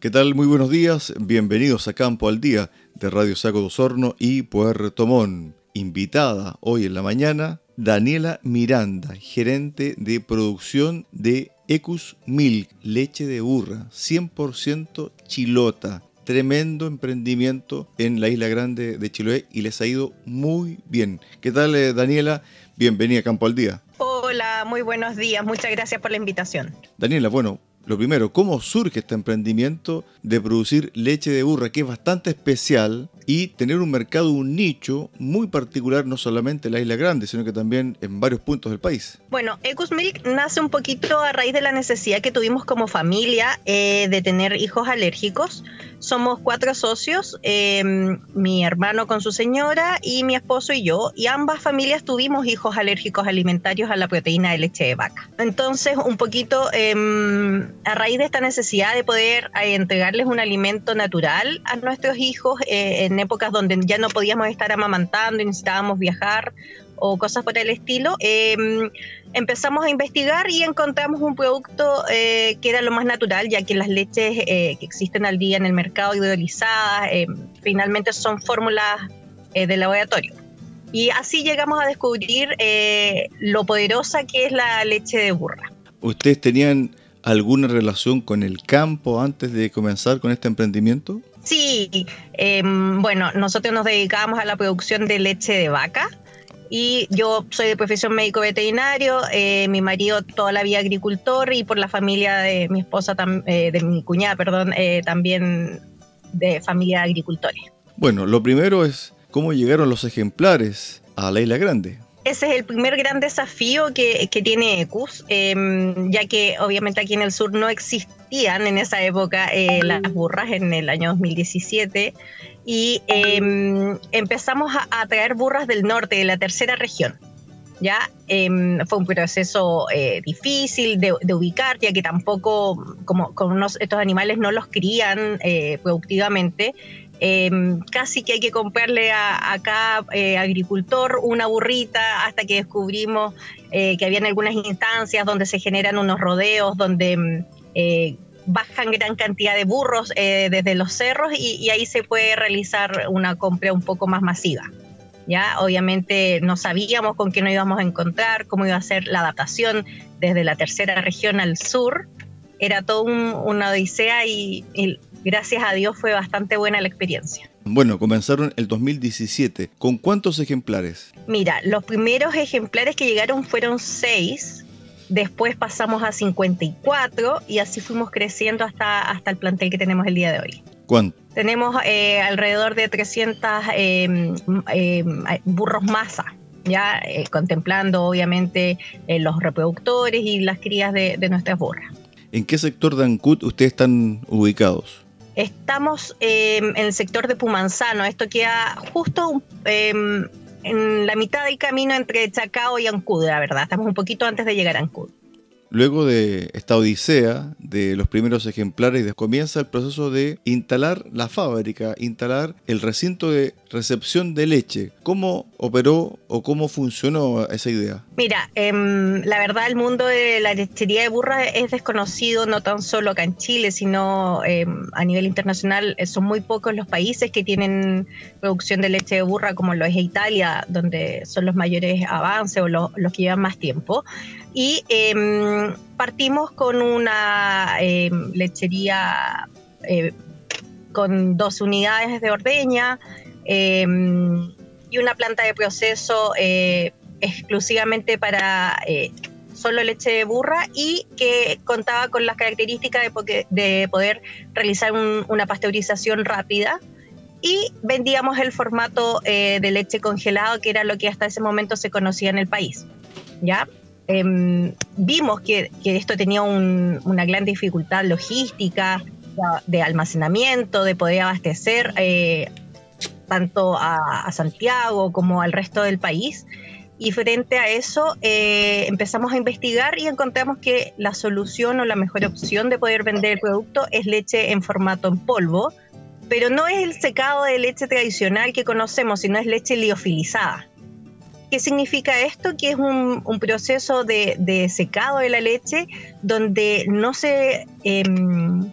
¿Qué tal? Muy buenos días. Bienvenidos a Campo al Día de Radio Saco de Osorno y Puerto Montt. Invitada hoy en la mañana, Daniela Miranda, gerente de producción de Ecus Milk, leche de burra, 100% chilota. Tremendo emprendimiento en la isla grande de Chiloé y les ha ido muy bien. ¿Qué tal, eh, Daniela? Bienvenida a Campo al Día. Hola, muy buenos días. Muchas gracias por la invitación. Daniela, bueno, lo primero, ¿cómo surge este emprendimiento de producir leche de burra, que es bastante especial y tener un mercado, un nicho muy particular, no solamente en la Isla Grande, sino que también en varios puntos del país? Bueno, Ecus Milk nace un poquito a raíz de la necesidad que tuvimos como familia eh, de tener hijos alérgicos. Somos cuatro socios, em, mi hermano con su señora y mi esposo y yo, y ambas familias tuvimos hijos alérgicos alimentarios a la proteína de leche de vaca. Entonces, un poquito em, a raíz de esta necesidad de poder eh, entregarles un alimento natural a nuestros hijos eh, en épocas donde ya no podíamos estar amamantando y necesitábamos viajar o cosas por el estilo, em, empezamos a investigar y encontramos un producto eh, que era lo más natural, ya que las leches que existen al día en el mercado hidrolizadas em, finalmente son fórmulas de laboratorio. Y así llegamos a descubrir lo poderosa que es la leche de burra. ¿Ustedes tenían alguna relación con el campo antes de comenzar con este emprendimiento? Sí, em, bueno, nosotros nos dedicábamos a la producción de leche de vaca y yo soy de profesión médico veterinario, eh, mi marido toda la vida agricultor y por la familia de mi esposa, eh, de mi cuñada, perdón, eh, también de familia agricultores. Bueno, lo primero es cómo llegaron los ejemplares a la isla grande ese es el primer gran desafío que, tiene ECUS, em, ya que obviamente aquí en el sur no existían en esa época eh, las burras en el año 2017 y em, empezamos a, traer burras del norte, de la tercera región. Ya em, fue un proceso eh, difícil de, ubicar, ya que tampoco, como, como estos animales no los crían eh, productivamente, Em, casi que hay que comprarle a, cada eh, agricultor una burrita hasta que descubrimos eh, que habían algunas instancias donde se generan unos rodeos, donde em, eh, bajan gran cantidad de burros desde los cerros y, ahí se puede realizar una compra un poco más masiva. ¿ya? Obviamente no sabíamos con qué nos íbamos a encontrar, cómo iba a ser la adaptación desde la tercera región al sur. Era todo una odisea y gracias a Dios fue bastante buena la experiencia. Bueno, comenzaron el 2017. ¿Con cuántos ejemplares? Mira, los primeros ejemplares que llegaron fueron seis. Después pasamos a 54 y así fuimos creciendo hasta, hasta el plantel que tenemos el día de hoy. ¿Cuánto? Tenemos eh, alrededor de 300 em, em, burros masa, ya eh, contemplando obviamente eh, los reproductores y las crías de, de nuestras burras. ¿En qué sector de Ancud ustedes están ubicados? Estamos em, en el sector de Pumanzano. Esto queda justo em, en la mitad del camino entre Chacao y Ancud, la verdad. Estamos un poquito antes de llegar a Ancud. Luego de esta odisea de los primeros ejemplares, comienza el proceso de instalar la fábrica, instalar el recinto de recepción de leche. ¿Cómo operó o cómo funcionó esa idea? Mira, em, la verdad el mundo de la lechería de burra es desconocido no tan solo acá en Chile, sino em, a nivel internacional. Eh, son muy pocos los países que tienen producción de leche de burra como lo es Italia, donde son los mayores avances o los que llevan más tiempo y partimos con una em, lechería eh, con dos unidades de ordeña em, y una planta de proceso eh, exclusivamente para eh, solo leche de burra y que contaba con las características de, poder realizar una pasteurización rápida y vendíamos el formato de leche congelado que era lo que hasta ese momento se conocía en el país. ¿ya? Em, vimos que, esto tenía una gran dificultad logística, de almacenamiento, de poder abastecer eh, tanto a, Santiago como al resto del país. Y frente a eso eh, empezamos a investigar y encontramos que la solución o la mejor opción de poder vender el producto es leche en formato en polvo, pero no es el secado de leche tradicional que conocemos, sino es leche liofilizada. ¿Qué significa esto? Que es un, proceso de, secado de la leche donde no se, em,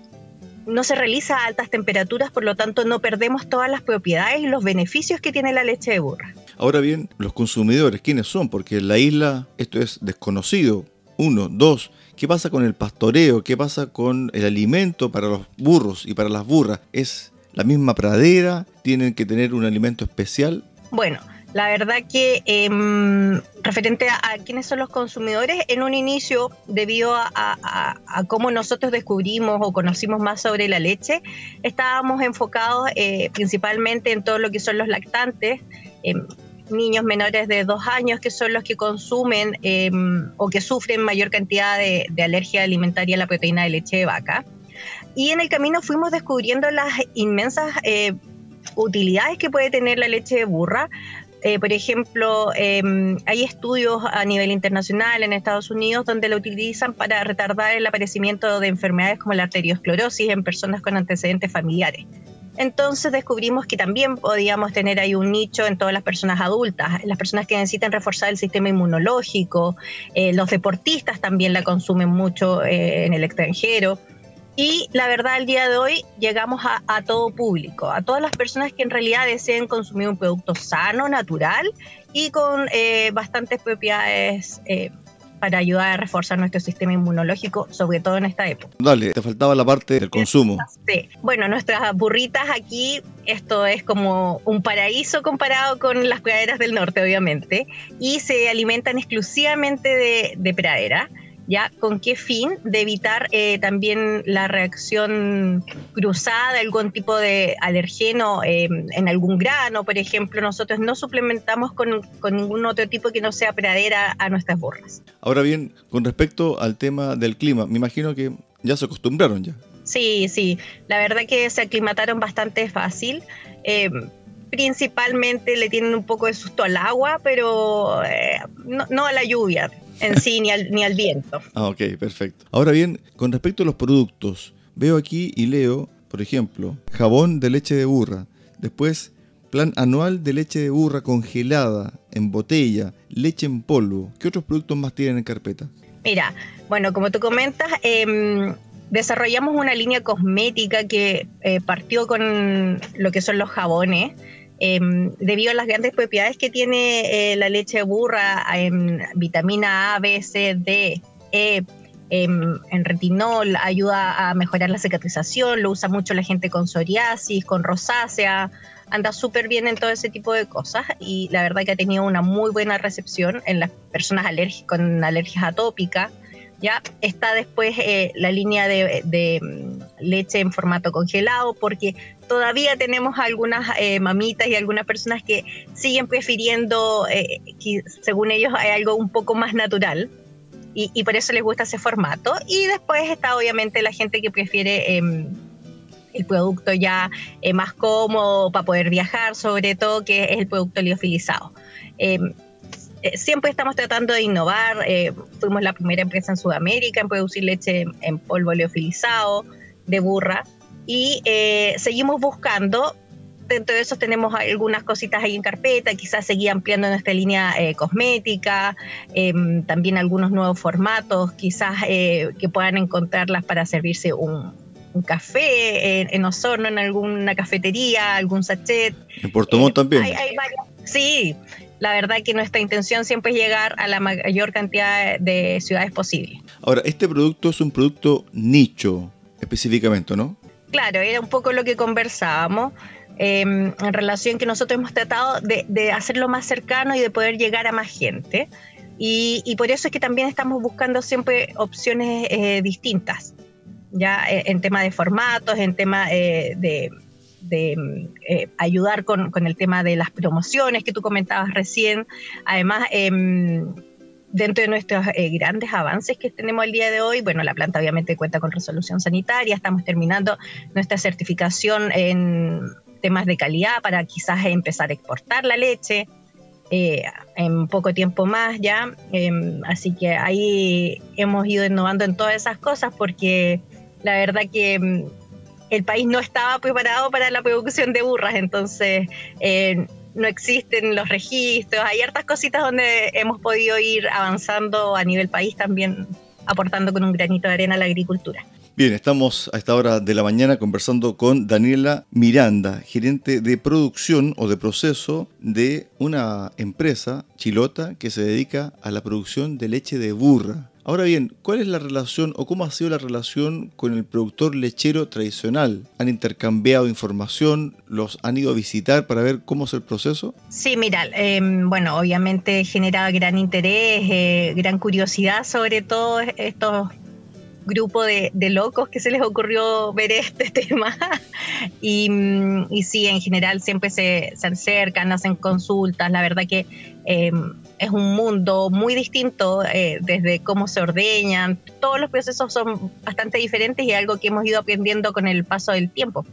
no se realiza a altas temperaturas, por lo tanto no perdemos todas las propiedades y los beneficios que tiene la leche de burra. Ahora bien, los consumidores, ¿quiénes son? Porque en la isla esto es desconocido. Uno, dos, ¿qué pasa con el pastoreo? ¿Qué pasa con el alimento para los burros y para las burras? ¿Es la misma pradera? ¿Tienen que tener un alimento especial? Bueno, la verdad que em, referente a, quiénes son los consumidores, en un inicio, debido a, cómo nosotros descubrimos o conocimos más sobre la leche, estábamos enfocados eh, principalmente en todo lo que son los lactantes. Em, niños menores de dos años que son los que consumen em, o que sufren mayor cantidad de, alergia alimentaria a la proteína de leche de vaca. Y en el camino fuimos descubriendo las inmensas eh, utilidades que puede tener la leche de burra, eh, por ejemplo, em, hay estudios a nivel internacional en Estados Unidos donde lo utilizan para retardar el aparecimiento de enfermedades como la arteriosclerosis en personas con antecedentes familiares. Entonces descubrimos que también podíamos tener ahí un nicho en todas las personas adultas, las personas que necesitan reforzar el sistema inmunológico, eh, los deportistas también la consumen mucho eh, en el extranjero. Y la verdad, al día de hoy llegamos a, todo público, a todas las personas que en realidad deseen consumir un producto sano, natural y con eh, bastantes propiedades eh, para ayudar a reforzar nuestro sistema inmunológico, sobre todo en esta época. Dale, te faltaba la parte del consumo. Sí. Bueno, nuestras burritas aquí, esto es como un paraíso comparado con las praderas del norte, obviamente, y se alimentan exclusivamente de, de pradera. ¿Ya? ¿Con qué fin? De evitar eh, también la reacción cruzada algún tipo de alergeno eh, en algún grano, por ejemplo. Nosotros no suplementamos con, ningún otro tipo que no sea pradera a nuestras borras. Ahora bien, con respecto al tema del clima, me imagino que ya se acostumbraron ya. Sí, sí, la verdad que se aclimataron bastante fácil. Eh, principalmente le tienen un poco de susto al agua, pero no, no, a la lluvia en sí ni al, ni al viento. Ah, ok, perfecto. Ahora bien, con respecto a los productos, veo aquí y leo, por ejemplo, jabón de leche de burra, después plan anual de leche de burra congelada, en botella, leche en polvo. ¿Qué otros productos más tienen en carpeta? Mira, bueno, como tú comentas, em, desarrollamos una línea cosmética que eh, partió con lo que son los jabones Em, debido a las grandes propiedades que tiene eh, la leche de burra en vitamina A, B, C, D, E, em, en retinol, ayuda a mejorar la cicatrización, lo usa mucho la gente con psoriasis, con rosácea, anda súper bien en todo ese tipo de cosas y la verdad que ha tenido una muy buena recepción en las personas con alergias atópicas. Ya está después eh, la línea de, mm, leche en formato congelado, porque todavía tenemos algunas eh, mamitas y algunas personas que siguen prefiriendo, eh, según ellos, hay algo un poco más natural. Y, por eso les gusta ese formato. Y después está obviamente la gente que prefiere em, el producto ya más cómodo para poder viajar, sobre todo que es el producto liofilizado. Em, eh, siempre estamos tratando de innovar. Eh, fuimos la primera empresa en Sudamérica en producir leche en, polvo leofilizado de burra y eh, seguimos buscando. Dentro de eso tenemos algunas cositas ahí en carpeta, quizás seguir ampliando nuestra línea cosmética, em, también algunos nuevos formatos, quizás que puedan encontrarlas para servirse un, café en, en, Osorno, en alguna cafetería, algún sachet. En Puerto Montt también. sí, la verdad que nuestra intención siempre es llegar a la mayor cantidad de ciudades posible. Ahora, este producto es un producto nicho específicamente, ¿no? Claro, era un poco lo que conversábamos. Em, en relación que nosotros hemos tratado de, hacerlo más cercano y de poder llegar a más gente. Y, por eso es que también estamos buscando siempre opciones eh, distintas, ya eh, en tema de formatos, en tema eh, de, eh, ayudar con, el tema de las promociones que tú comentabas recién. Además, em, dentro de nuestros eh, grandes avances que tenemos el día de hoy, bueno, la planta obviamente cuenta con resolución sanitaria, estamos terminando nuestra certificación en temas de calidad para quizás empezar a exportar la leche. Eh, en poco tiempo más ya, em, así que ahí hemos ido innovando en todas esas cosas porque la verdad que em, el país no estaba preparado para la producción de burras, entonces eh, no existen los registros, hay hartas cositas donde hemos podido ir avanzando a nivel país también aportando con un granito de arena a la agricultura. Bien, estamos a esta hora de la mañana conversando con Daniela Miranda, gerente de producción o de proceso de una empresa chilota que se dedica a la producción de leche de burra. Ahora bien, ¿cuál es la relación o cómo ha sido la relación con el productor lechero tradicional? ¿Han intercambiado información? ¿Los han ido a visitar para ver cómo es el proceso? Sí, mira, em, bueno, obviamente genera gran interés, eh, gran curiosidad sobre todo estos grupo de, locos que se les ocurrió ver este tema. y, y sí, en general siempre se, se, acercan, hacen consultas. La verdad que em, es un mundo muy distinto eh, desde cómo se ordeñan. Todos los procesos son bastante diferentes y algo que hemos ido aprendiendo con el paso del tiempo.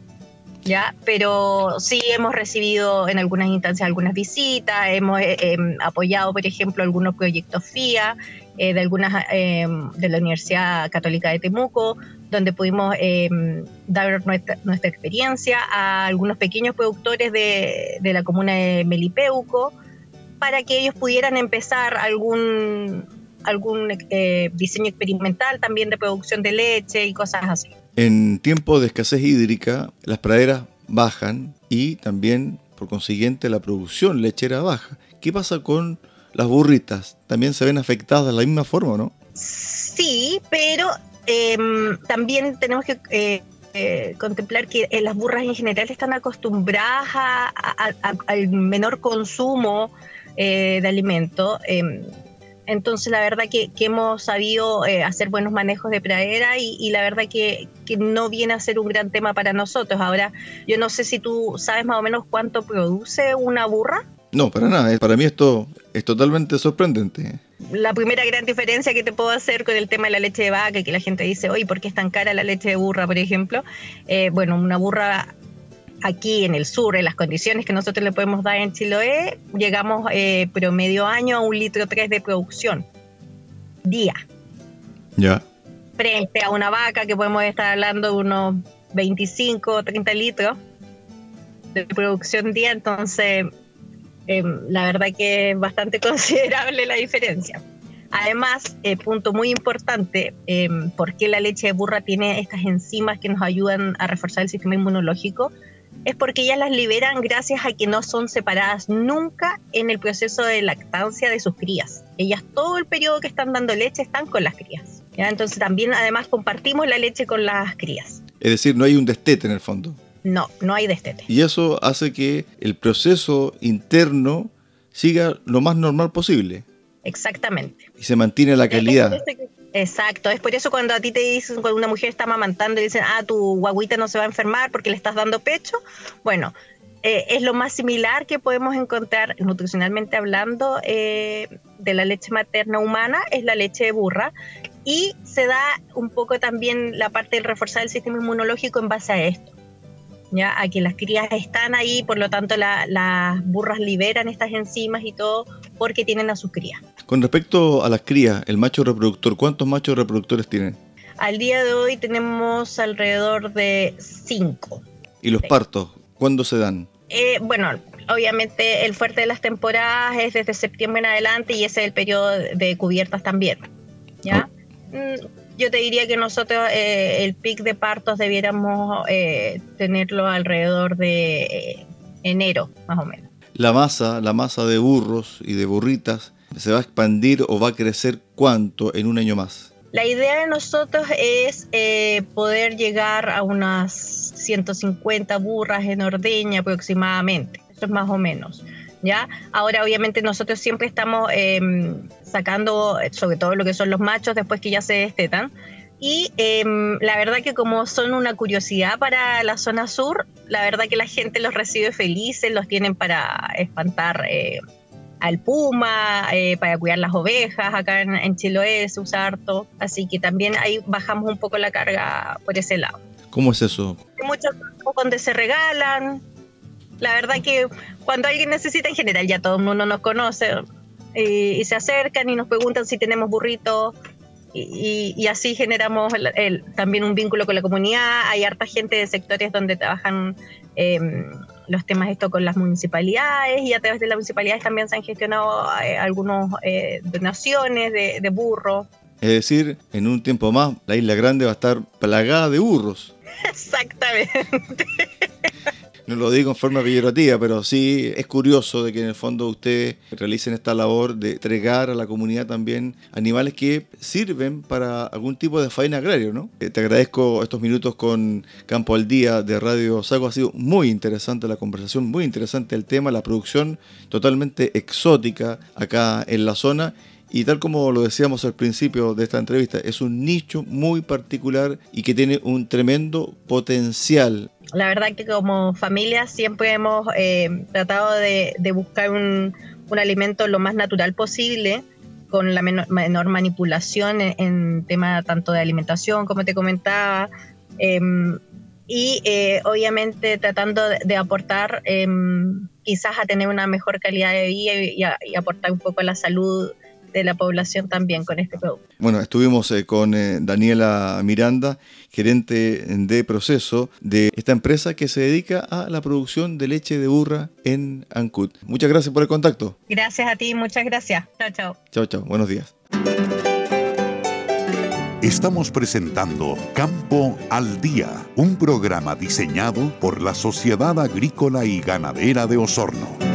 ¿ya? Pero sí hemos recibido en algunas instancias algunas visitas, hemos eh, em, apoyado, por ejemplo, algunos proyectos FIA eh, de algunas em, de la Universidad Católica de Temuco, donde pudimos em, dar nuestra, nuestra, experiencia a algunos pequeños productores de, de la comuna de Melipeuco para que ellos pudieran empezar algún algún eh, diseño experimental también de producción de leche y cosas así. En tiempo de escasez hídrica, las praderas bajan y también, por consiguiente, la producción lechera baja. ¿Qué pasa con las burritas? ¿También se ven afectadas de la misma forma, no? Sí, pero em, también tenemos que eh, eh, contemplar que las burras en general están acostumbradas al menor consumo de alimento. Em, entonces, la verdad que, hemos sabido eh, hacer buenos manejos de pradera y, la verdad que, no viene a ser un gran tema para nosotros. Ahora, yo no sé si tú sabes más o menos cuánto produce una burra. No, para nada. Para mí esto es totalmente sorprendente. La primera gran diferencia que te puedo hacer con el tema de la leche de vaca, que la gente dice, oye, ¿por qué es tan cara la leche de burra, por ejemplo? Eh, bueno, una burra aquí en el sur, en las condiciones que nosotros le podemos dar en Chiloé, llegamos eh, promedio año a un litro tres de producción día. Ya. Frente a una vaca que podemos estar hablando de unos 25 o 30 litros de producción día, entonces em, la verdad que es bastante considerable la diferencia. Además, eh, punto muy importante, eh, ¿por qué la leche de burra tiene estas enzimas que nos ayudan a reforzar el sistema inmunológico? Es porque ellas las liberan gracias a que no son separadas nunca en el proceso de lactancia de sus crías. Ellas todo el periodo que están dando leche están con las crías. Entonces también además compartimos la leche con las crías. Es decir, no hay un destete en el fondo. No, no hay destete. Y eso hace que el proceso interno siga lo más normal posible. Exactamente. Y se mantiene la calidad. Exacto, es por eso cuando a ti te dicen, cuando una mujer está amamantando y dicen, ah, tu guaguita no se va a enfermar porque le estás dando pecho, bueno, eh, es lo más similar que podemos encontrar nutricionalmente hablando eh, de la leche materna humana, es la leche de burra, y se da un poco también la parte del reforzar el sistema inmunológico en base a esto. ¿Ya? a que las crías están ahí, por lo tanto las burras liberan estas enzimas y todo porque tienen a sus crías. Con respecto a las crías, el macho reproductor, ¿cuántos machos reproductores tienen? Al día de hoy tenemos alrededor de cinco. ¿Y los partos, cuándo se dan? Eh, bueno, obviamente el fuerte de las temporadas es desde septiembre en adelante y ese es el periodo de cubiertas también. ¿Ya? Oh. Mm, yo te diría que nosotros eh, el pic de partos debiéramos eh, tenerlo alrededor de enero, más o menos. La masa, la masa de burros y de burritas se va a expandir o va a crecer cuánto en un año más? La idea de nosotros es eh, poder llegar a unas 150 burras en ordeña aproximadamente. Eso es más o menos. ¿Ya? Ahora obviamente nosotros siempre estamos em, sacando sobre todo lo que son los machos después que ya se destetan y em, la verdad que como son una curiosidad para la zona sur, la verdad que la gente los recibe felices, los tienen para espantar eh, al puma, eh, para cuidar las ovejas, acá en, Chiloé se usa harto, así que también ahí bajamos un poco la carga por ese lado. ¿Cómo es eso? Hay muchos donde se regalan, la verdad que cuando alguien necesita en general ya todo el mundo nos conoce y, se acercan y nos preguntan si tenemos burritos y, así generamos también un vínculo con la comunidad. Hay harta gente de sectores donde trabajan em, los temas esto con las municipalidades y a través de las municipalidades también se han gestionado eh, algunas eh, donaciones de, burro. Es decir, en un tiempo más la isla grande va a estar plagada de burros. Exactamente. No lo digo en forma peyorativa, pero sí es curioso de que en el fondo ustedes realicen esta labor de entregar a la comunidad también animales que sirven para algún tipo de faena agraria, ¿no? Eh, te agradezco estos minutos con Campo al Día de Radio Sago. Ha sido muy interesante la conversación, muy interesante el tema, la producción totalmente exótica acá en la zona. Y tal como lo decíamos al principio de esta entrevista, es un nicho muy particular y que tiene un tremendo potencial la verdad que como familia siempre hemos eh, tratado de, buscar un, alimento lo más natural posible, con la menor, manipulación en, tema tanto de alimentación como te comentaba, em, y eh, obviamente tratando de, aportar em, quizás a tener una mejor calidad de vida y, aportar un poco a la salud de la población también con este producto. Bueno, estuvimos eh, con eh, Daniela Miranda, gerente de proceso de esta empresa que se dedica a la producción de leche de burra en Ancut. Muchas gracias por el contacto. Gracias a ti, muchas gracias. Chao, chao. Chao, chao. Buenos días. Estamos presentando Campo al Día, un programa diseñado por la Sociedad Agrícola y Ganadera de Osorno.